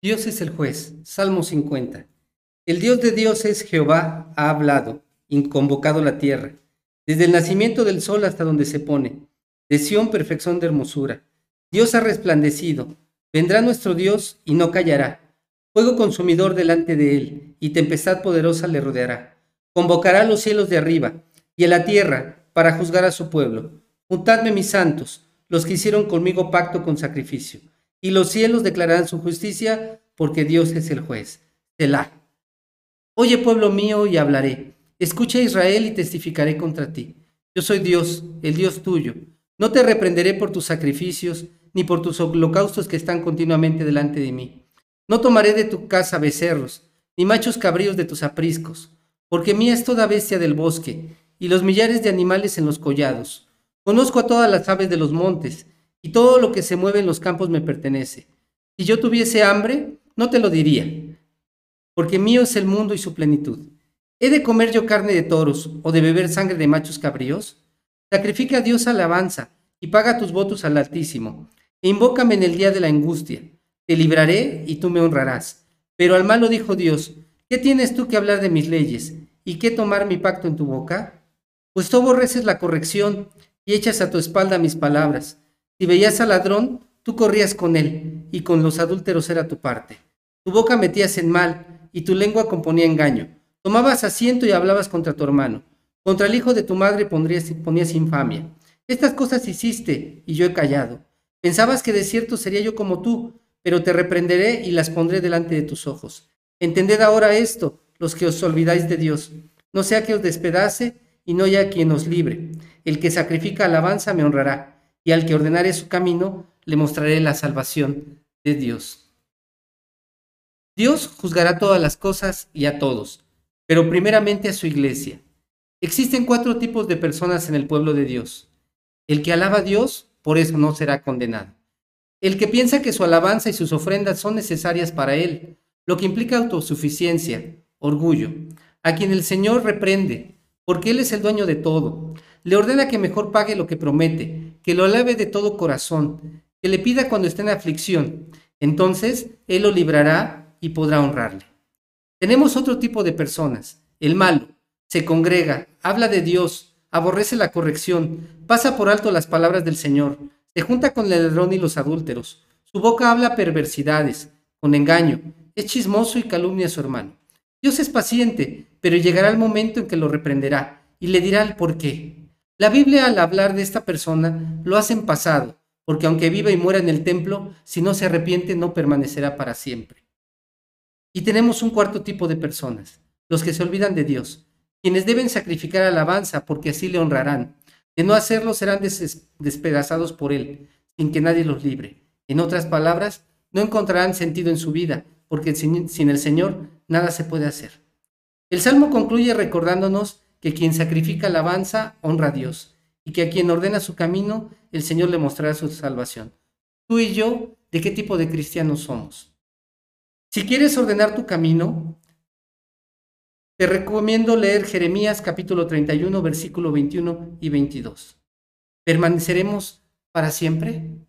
Dios es el juez. Salmo 50. El Dios de Dios es Jehová, ha hablado, inconvocado la tierra, desde el nacimiento del sol hasta donde se pone, de Sión perfección de hermosura. Dios ha resplandecido, vendrá nuestro Dios y no callará. Fuego consumidor delante de él, y tempestad poderosa le rodeará. Convocará a los cielos de arriba y a la tierra para juzgar a su pueblo. Juntadme mis santos, los que hicieron conmigo pacto con sacrificio y los cielos declararán su justicia, porque Dios es el juez. Selah. Oye, pueblo mío, y hablaré. Escucha Israel y testificaré contra ti. Yo soy Dios, el Dios tuyo. No te reprenderé por tus sacrificios, ni por tus holocaustos que están continuamente delante de mí. No tomaré de tu casa becerros, ni machos cabríos de tus apriscos, porque mía es toda bestia del bosque, y los millares de animales en los collados. Conozco a todas las aves de los montes, y todo lo que se mueve en los campos me pertenece. Si yo tuviese hambre, no te lo diría, porque mío es el mundo y su plenitud. ¿He de comer yo carne de toros o de beber sangre de machos cabríos? Sacrifica a Dios alabanza y paga tus votos al Altísimo, e invócame en el día de la angustia. Te libraré y tú me honrarás. Pero al malo dijo Dios, ¿qué tienes tú que hablar de mis leyes y qué tomar mi pacto en tu boca? Pues tú aborreces la corrección y echas a tu espalda mis palabras. Si veías al ladrón, tú corrías con él, y con los adúlteros era tu parte. Tu boca metías en mal, y tu lengua componía engaño. Tomabas asiento y hablabas contra tu hermano. Contra el hijo de tu madre pondrías, ponías infamia. Estas cosas hiciste, y yo he callado. Pensabas que de cierto sería yo como tú, pero te reprenderé y las pondré delante de tus ojos. Entended ahora esto, los que os olvidáis de Dios. No sea que os despedace y no haya quien os libre. El que sacrifica alabanza me honrará y al que ordenare su camino, le mostraré la salvación de Dios. Dios juzgará todas las cosas y a todos, pero primeramente a su iglesia. Existen cuatro tipos de personas en el pueblo de Dios. El que alaba a Dios, por eso no será condenado. El que piensa que su alabanza y sus ofrendas son necesarias para él, lo que implica autosuficiencia, orgullo, a quien el Señor reprende, porque Él es el dueño de todo. Le ordena que mejor pague lo que promete, que lo alabe de todo corazón, que le pida cuando esté en aflicción. Entonces Él lo librará y podrá honrarle. Tenemos otro tipo de personas, el malo. Se congrega, habla de Dios, aborrece la corrección, pasa por alto las palabras del Señor, se junta con el ladrón y los adúlteros. Su boca habla perversidades, con engaño, es chismoso y calumnia a su hermano. Dios es paciente, pero llegará el momento en que lo reprenderá y le dirá el por qué. La Biblia al hablar de esta persona lo hace en pasado, porque aunque viva y muera en el templo, si no se arrepiente no permanecerá para siempre. Y tenemos un cuarto tipo de personas, los que se olvidan de Dios, quienes deben sacrificar alabanza porque así le honrarán. De no hacerlo serán despedazados por Él, sin que nadie los libre. En otras palabras, no encontrarán sentido en su vida, porque sin, sin el Señor nada se puede hacer. El Salmo concluye recordándonos que quien sacrifica alabanza honra a Dios y que a quien ordena su camino, el Señor le mostrará su salvación. Tú y yo, ¿de qué tipo de cristianos somos? Si quieres ordenar tu camino, te recomiendo leer Jeremías capítulo 31, versículo 21 y 22. ¿Permaneceremos para siempre?